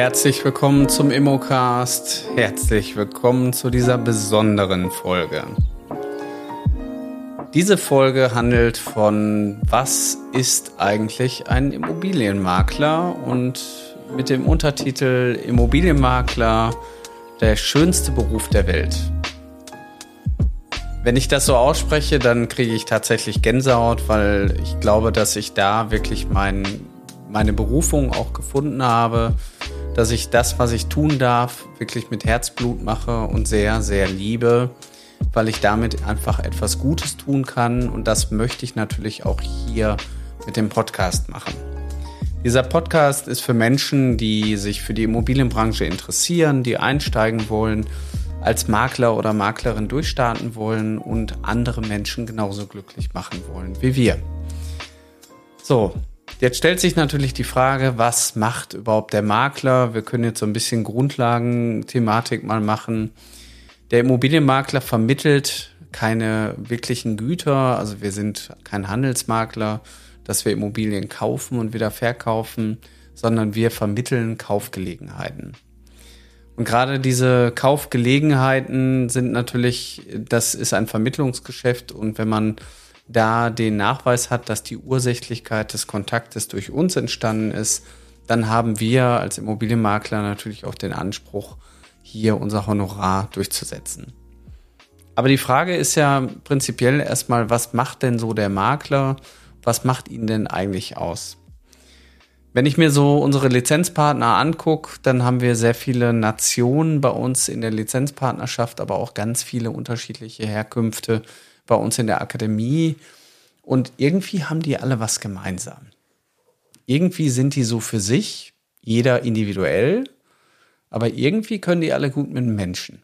Herzlich willkommen zum Immocast. Herzlich willkommen zu dieser besonderen Folge. Diese Folge handelt von, was ist eigentlich ein Immobilienmakler und mit dem Untertitel Immobilienmakler, der schönste Beruf der Welt. Wenn ich das so ausspreche, dann kriege ich tatsächlich Gänsehaut, weil ich glaube, dass ich da wirklich mein, meine Berufung auch gefunden habe, dass ich das, was ich tun darf, wirklich mit Herzblut mache und sehr, sehr liebe, weil ich damit einfach etwas Gutes tun kann und das möchte ich natürlich auch hier mit dem Podcast machen. Dieser Podcast ist für Menschen, die sich für die Immobilienbranche interessieren, die einsteigen wollen als Makler oder Maklerin durchstarten wollen und andere Menschen genauso glücklich machen wollen wie wir. So, jetzt stellt sich natürlich die Frage, was macht überhaupt der Makler? Wir können jetzt so ein bisschen Grundlagen-Thematik mal machen. Der Immobilienmakler vermittelt keine wirklichen Güter, also wir sind kein Handelsmakler, dass wir Immobilien kaufen und wieder verkaufen, sondern wir vermitteln Kaufgelegenheiten. Und gerade diese Kaufgelegenheiten sind natürlich, das ist ein Vermittlungsgeschäft und wenn man da den Nachweis hat, dass die Ursächlichkeit des Kontaktes durch uns entstanden ist, dann haben wir als Immobilienmakler natürlich auch den Anspruch, hier unser Honorar durchzusetzen. Aber die Frage ist ja prinzipiell erstmal, was macht denn so der Makler? Was macht ihn denn eigentlich aus? Wenn ich mir so unsere Lizenzpartner angucke, dann haben wir sehr viele Nationen bei uns in der Lizenzpartnerschaft, aber auch ganz viele unterschiedliche Herkünfte bei uns in der Akademie. Und irgendwie haben die alle was gemeinsam. Irgendwie sind die so für sich, jeder individuell, aber irgendwie können die alle gut mit Menschen.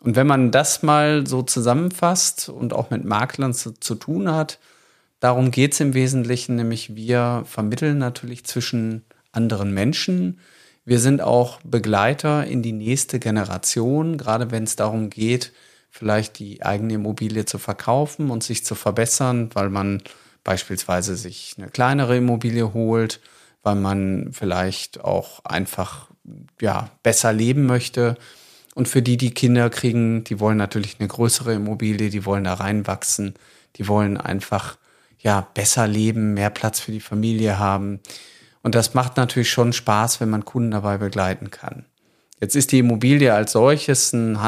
Und wenn man das mal so zusammenfasst und auch mit Maklern zu, zu tun hat, Darum geht es im Wesentlichen, nämlich wir vermitteln natürlich zwischen anderen Menschen. Wir sind auch Begleiter in die nächste Generation, gerade wenn es darum geht, vielleicht die eigene Immobilie zu verkaufen und sich zu verbessern, weil man beispielsweise sich eine kleinere Immobilie holt, weil man vielleicht auch einfach ja, besser leben möchte. Und für die, die Kinder kriegen, die wollen natürlich eine größere Immobilie, die wollen da reinwachsen, die wollen einfach ja, besser leben, mehr Platz für die Familie haben. Und das macht natürlich schon Spaß, wenn man Kunden dabei begleiten kann. Jetzt ist die Immobilie als solches ein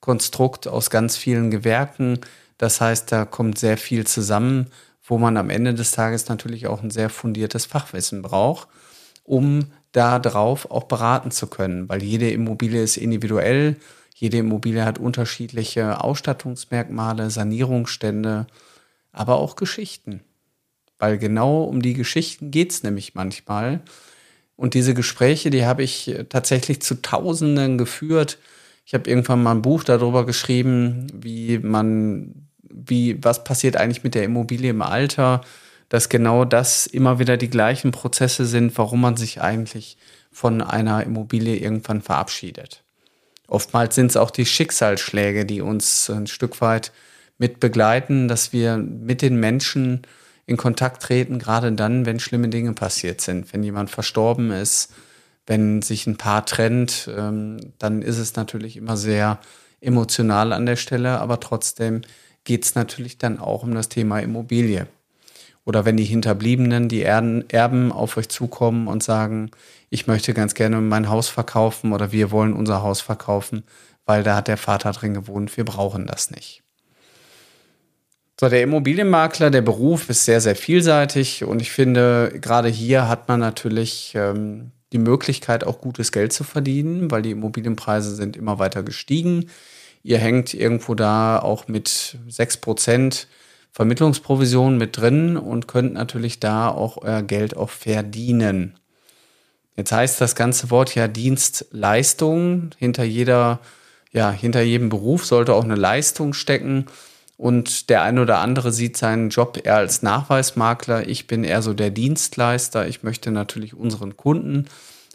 Handwerkskonstrukt aus ganz vielen Gewerken. Das heißt, da kommt sehr viel zusammen, wo man am Ende des Tages natürlich auch ein sehr fundiertes Fachwissen braucht, um da drauf auch beraten zu können, weil jede Immobilie ist individuell. Jede Immobilie hat unterschiedliche Ausstattungsmerkmale, Sanierungsstände aber auch Geschichten. Weil genau um die Geschichten geht es nämlich manchmal. Und diese Gespräche, die habe ich tatsächlich zu Tausenden geführt. Ich habe irgendwann mal ein Buch darüber geschrieben, wie man, wie, was passiert eigentlich mit der Immobilie im Alter, dass genau das immer wieder die gleichen Prozesse sind, warum man sich eigentlich von einer Immobilie irgendwann verabschiedet. Oftmals sind es auch die Schicksalsschläge, die uns ein Stück weit mit begleiten, dass wir mit den Menschen in Kontakt treten, gerade dann, wenn schlimme Dinge passiert sind, wenn jemand verstorben ist, wenn sich ein Paar trennt, ähm, dann ist es natürlich immer sehr emotional an der Stelle, aber trotzdem geht es natürlich dann auch um das Thema Immobilie. Oder wenn die Hinterbliebenen, die Erben auf euch zukommen und sagen, ich möchte ganz gerne mein Haus verkaufen oder wir wollen unser Haus verkaufen, weil da hat der Vater drin gewohnt, wir brauchen das nicht. So, der Immobilienmakler, der Beruf ist sehr, sehr vielseitig und ich finde, gerade hier hat man natürlich ähm, die Möglichkeit, auch gutes Geld zu verdienen, weil die Immobilienpreise sind immer weiter gestiegen. Ihr hängt irgendwo da auch mit 6% Vermittlungsprovision mit drin und könnt natürlich da auch euer Geld auch verdienen. Jetzt heißt das ganze Wort ja Dienstleistung. Hinter jeder, ja, hinter jedem Beruf sollte auch eine Leistung stecken. Und der eine oder andere sieht seinen Job eher als Nachweismakler. Ich bin eher so der Dienstleister. Ich möchte natürlich unseren Kunden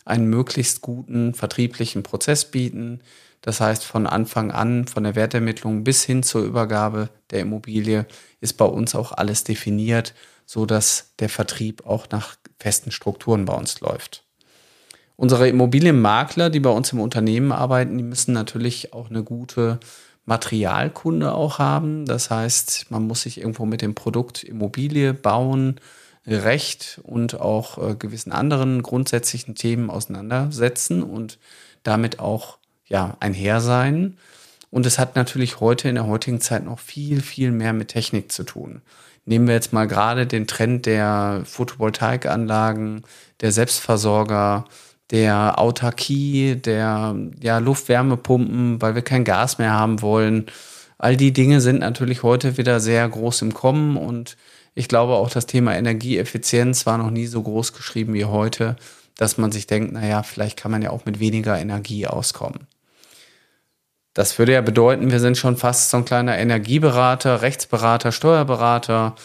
einen möglichst guten vertrieblichen Prozess bieten. Das heißt, von Anfang an, von der Wertermittlung bis hin zur Übergabe der Immobilie ist bei uns auch alles definiert, so dass der Vertrieb auch nach festen Strukturen bei uns läuft. Unsere Immobilienmakler, die bei uns im Unternehmen arbeiten, die müssen natürlich auch eine gute Materialkunde auch haben. Das heißt, man muss sich irgendwo mit dem Produkt Immobilie bauen, Recht und auch äh, gewissen anderen grundsätzlichen Themen auseinandersetzen und damit auch ja, einher sein. Und es hat natürlich heute in der heutigen Zeit noch viel, viel mehr mit Technik zu tun. Nehmen wir jetzt mal gerade den Trend der Photovoltaikanlagen, der Selbstversorger, der Autarkie, der ja, Luftwärmepumpen, weil wir kein Gas mehr haben wollen. All die Dinge sind natürlich heute wieder sehr groß im Kommen und ich glaube auch das Thema Energieeffizienz war noch nie so groß geschrieben wie heute, dass man sich denkt, naja, vielleicht kann man ja auch mit weniger Energie auskommen. Das würde ja bedeuten, wir sind schon fast so ein kleiner Energieberater, Rechtsberater, Steuerberater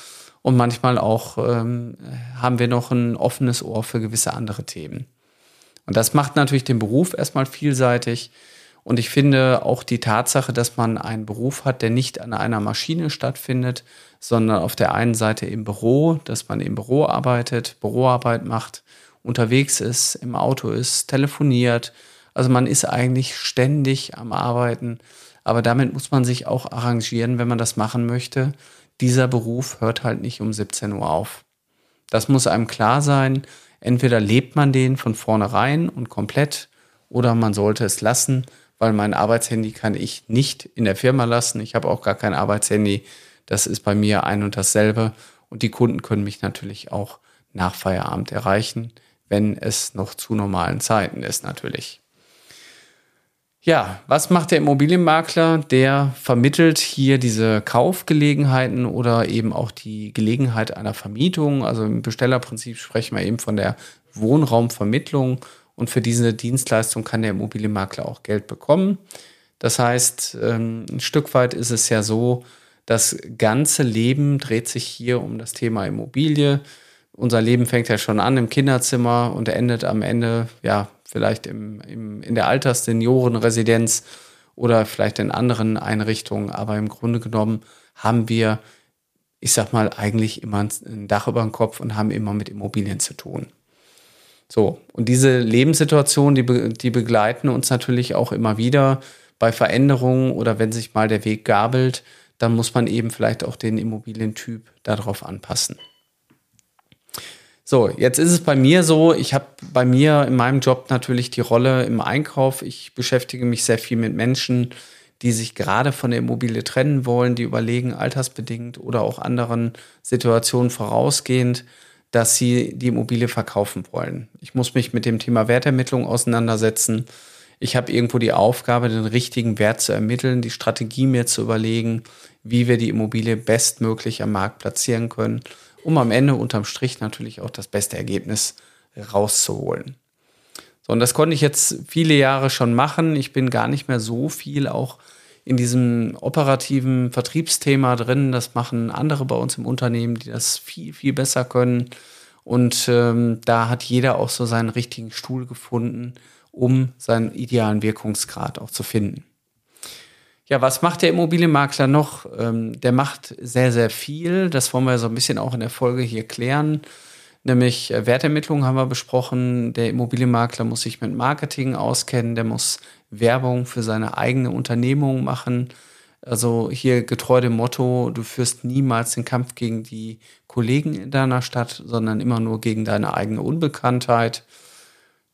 und manchmal auch ähm, haben wir noch ein offenes Ohr für gewisse andere Themen. Und das macht natürlich den Beruf erstmal vielseitig. Und ich finde auch die Tatsache, dass man einen Beruf hat, der nicht an einer Maschine stattfindet, sondern auf der einen Seite im Büro, dass man im Büro arbeitet, Büroarbeit macht, unterwegs ist, im Auto ist, telefoniert. Also man ist eigentlich ständig am Arbeiten. Aber damit muss man sich auch arrangieren, wenn man das machen möchte. Dieser Beruf hört halt nicht um 17 Uhr auf. Das muss einem klar sein. Entweder lebt man den von vornherein und komplett oder man sollte es lassen, weil mein Arbeitshandy kann ich nicht in der Firma lassen. Ich habe auch gar kein Arbeitshandy. Das ist bei mir ein und dasselbe. Und die Kunden können mich natürlich auch nach Feierabend erreichen, wenn es noch zu normalen Zeiten ist natürlich. Ja, was macht der Immobilienmakler? Der vermittelt hier diese Kaufgelegenheiten oder eben auch die Gelegenheit einer Vermietung. Also im Bestellerprinzip sprechen wir eben von der Wohnraumvermittlung und für diese Dienstleistung kann der Immobilienmakler auch Geld bekommen. Das heißt, ähm, ein Stück weit ist es ja so, das ganze Leben dreht sich hier um das Thema Immobilie. Unser Leben fängt ja schon an im Kinderzimmer und endet am Ende ja vielleicht im, im, in der Altersseniorenresidenz oder vielleicht in anderen Einrichtungen. Aber im Grunde genommen haben wir, ich sag mal, eigentlich immer ein Dach über dem Kopf und haben immer mit Immobilien zu tun. So, und diese Lebenssituation, die, die begleiten uns natürlich auch immer wieder bei Veränderungen oder wenn sich mal der Weg gabelt, dann muss man eben vielleicht auch den Immobilientyp darauf anpassen. So, jetzt ist es bei mir so, ich habe bei mir in meinem Job natürlich die Rolle im Einkauf. Ich beschäftige mich sehr viel mit Menschen, die sich gerade von der Immobilie trennen wollen, die überlegen, altersbedingt oder auch anderen Situationen vorausgehend, dass sie die Immobilie verkaufen wollen. Ich muss mich mit dem Thema Wertermittlung auseinandersetzen. Ich habe irgendwo die Aufgabe, den richtigen Wert zu ermitteln, die Strategie mir zu überlegen, wie wir die Immobilie bestmöglich am Markt platzieren können um am Ende unterm Strich natürlich auch das beste Ergebnis rauszuholen. So, und das konnte ich jetzt viele Jahre schon machen. Ich bin gar nicht mehr so viel auch in diesem operativen Vertriebsthema drin. Das machen andere bei uns im Unternehmen, die das viel, viel besser können. Und ähm, da hat jeder auch so seinen richtigen Stuhl gefunden, um seinen idealen Wirkungsgrad auch zu finden. Ja, was macht der Immobilienmakler noch? Ähm, der macht sehr, sehr viel. Das wollen wir so ein bisschen auch in der Folge hier klären. Nämlich äh, Wertermittlung haben wir besprochen. Der Immobilienmakler muss sich mit Marketing auskennen. Der muss Werbung für seine eigene Unternehmung machen. Also hier getreu dem Motto, du führst niemals den Kampf gegen die Kollegen in deiner Stadt, sondern immer nur gegen deine eigene Unbekanntheit.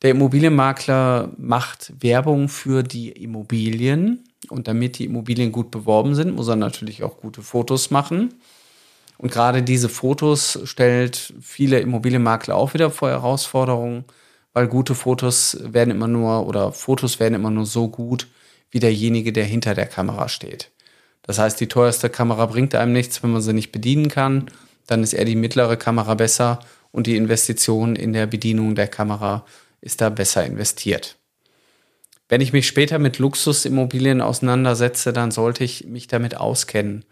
Der Immobilienmakler macht Werbung für die Immobilien und damit die Immobilien gut beworben sind, muss er natürlich auch gute Fotos machen. Und gerade diese Fotos stellt viele Immobilienmakler auch wieder vor Herausforderungen, weil gute Fotos werden immer nur oder Fotos werden immer nur so gut wie derjenige, der hinter der Kamera steht. Das heißt, die teuerste Kamera bringt einem nichts, wenn man sie nicht bedienen kann. Dann ist eher die mittlere Kamera besser und die Investition in der Bedienung der Kamera ist da besser investiert. Wenn ich mich später mit Luxusimmobilien auseinandersetze, dann sollte ich mich damit auskennen.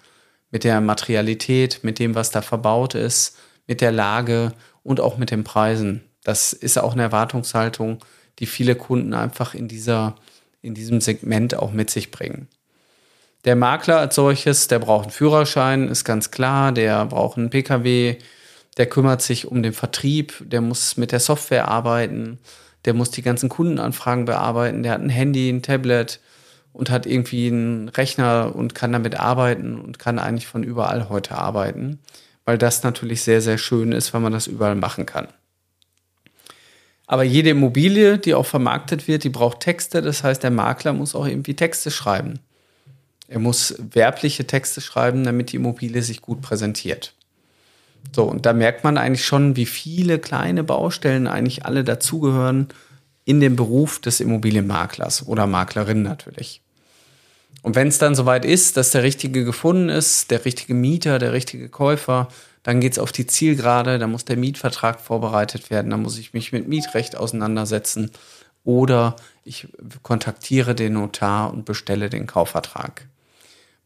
Mit der Materialität, mit dem, was da verbaut ist, mit der Lage und auch mit den Preisen. Das ist auch eine Erwartungshaltung, die viele Kunden einfach in, dieser, in diesem Segment auch mit sich bringen. Der Makler als solches, der braucht einen Führerschein, ist ganz klar, der braucht einen Pkw, der kümmert sich um den Vertrieb, der muss mit der Software arbeiten, der muss die ganzen Kundenanfragen bearbeiten, der hat ein Handy, ein Tablet und hat irgendwie einen Rechner und kann damit arbeiten und kann eigentlich von überall heute arbeiten, weil das natürlich sehr, sehr schön ist, weil man das überall machen kann. Aber jede Immobilie, die auch vermarktet wird, die braucht Texte. Das heißt, der Makler muss auch irgendwie Texte schreiben. Er muss werbliche Texte schreiben, damit die Immobilie sich gut präsentiert. So, und da merkt man eigentlich schon, wie viele kleine Baustellen eigentlich alle dazugehören in dem Beruf des Immobilienmaklers oder Maklerin natürlich. Und wenn es dann soweit ist, dass der Richtige gefunden ist, der richtige Mieter, der richtige Käufer, dann geht es auf die Zielgerade, dann muss der Mietvertrag vorbereitet werden, dann muss ich mich mit Mietrecht auseinandersetzen oder ich kontaktiere den Notar und bestelle den Kaufvertrag.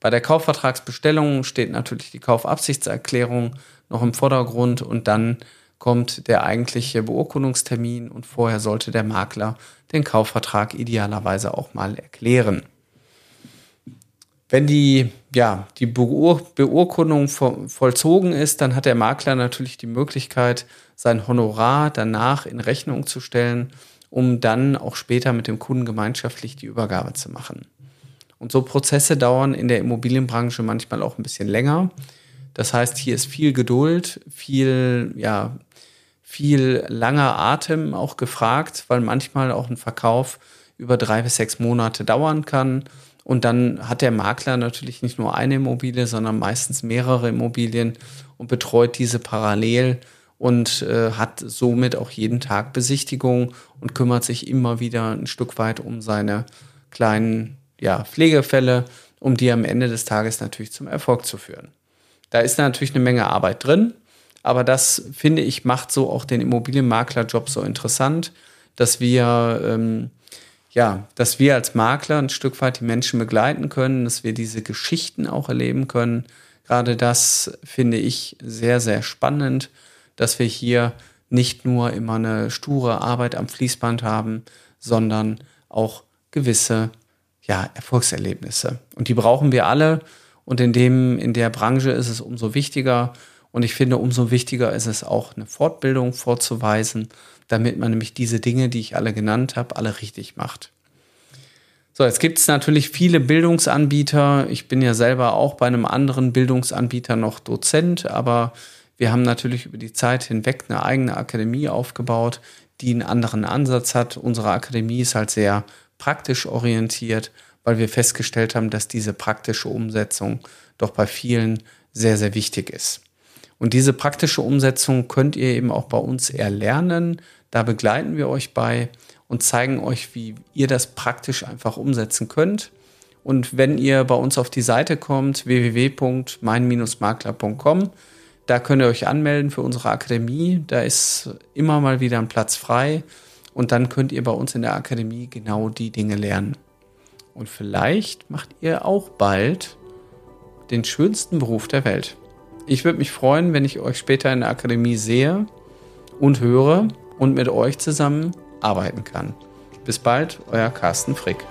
Bei der Kaufvertragsbestellung steht natürlich die Kaufabsichtserklärung noch im Vordergrund und dann kommt der eigentliche Beurkundungstermin und vorher sollte der Makler den Kaufvertrag idealerweise auch mal erklären. Wenn die, ja, die Beur Beurkundung vollzogen ist, dann hat der Makler natürlich die Möglichkeit, sein Honorar danach in Rechnung zu stellen, um dann auch später mit dem Kunden gemeinschaftlich die Übergabe zu machen. Und so Prozesse dauern in der Immobilienbranche manchmal auch ein bisschen länger. Das heißt, hier ist viel Geduld, viel, ja, viel langer Atem auch gefragt, weil manchmal auch ein Verkauf über drei bis sechs Monate dauern kann. Und dann hat der Makler natürlich nicht nur eine Immobilie, sondern meistens mehrere Immobilien und betreut diese parallel und äh, hat somit auch jeden Tag Besichtigung und kümmert sich immer wieder ein Stück weit um seine kleinen ja, Pflegefälle, um die am Ende des Tages natürlich zum Erfolg zu führen. Da ist natürlich eine Menge Arbeit drin, aber das finde ich macht so auch den Immobilienmaklerjob so interessant, dass wir ähm, ja, dass wir als Makler ein Stück weit die Menschen begleiten können, dass wir diese Geschichten auch erleben können. Gerade das finde ich sehr, sehr spannend, dass wir hier nicht nur immer eine sture Arbeit am Fließband haben, sondern auch gewisse ja, Erfolgserlebnisse. Und die brauchen wir alle. Und in, dem, in der Branche ist es umso wichtiger. Und ich finde, umso wichtiger ist es auch, eine Fortbildung vorzuweisen, damit man nämlich diese Dinge, die ich alle genannt habe, alle richtig macht. So, jetzt gibt es natürlich viele Bildungsanbieter. Ich bin ja selber auch bei einem anderen Bildungsanbieter noch Dozent, aber wir haben natürlich über die Zeit hinweg eine eigene Akademie aufgebaut, die einen anderen Ansatz hat. Unsere Akademie ist halt sehr praktisch orientiert, weil wir festgestellt haben, dass diese praktische Umsetzung doch bei vielen sehr, sehr wichtig ist. Und diese praktische Umsetzung könnt ihr eben auch bei uns erlernen. Da begleiten wir euch bei und zeigen euch, wie ihr das praktisch einfach umsetzen könnt. Und wenn ihr bei uns auf die Seite kommt, www.mein-makler.com, da könnt ihr euch anmelden für unsere Akademie. Da ist immer mal wieder ein Platz frei. Und dann könnt ihr bei uns in der Akademie genau die Dinge lernen. Und vielleicht macht ihr auch bald den schönsten Beruf der Welt. Ich würde mich freuen, wenn ich euch später in der Akademie sehe und höre und mit euch zusammen arbeiten kann. Bis bald, euer Carsten Frick.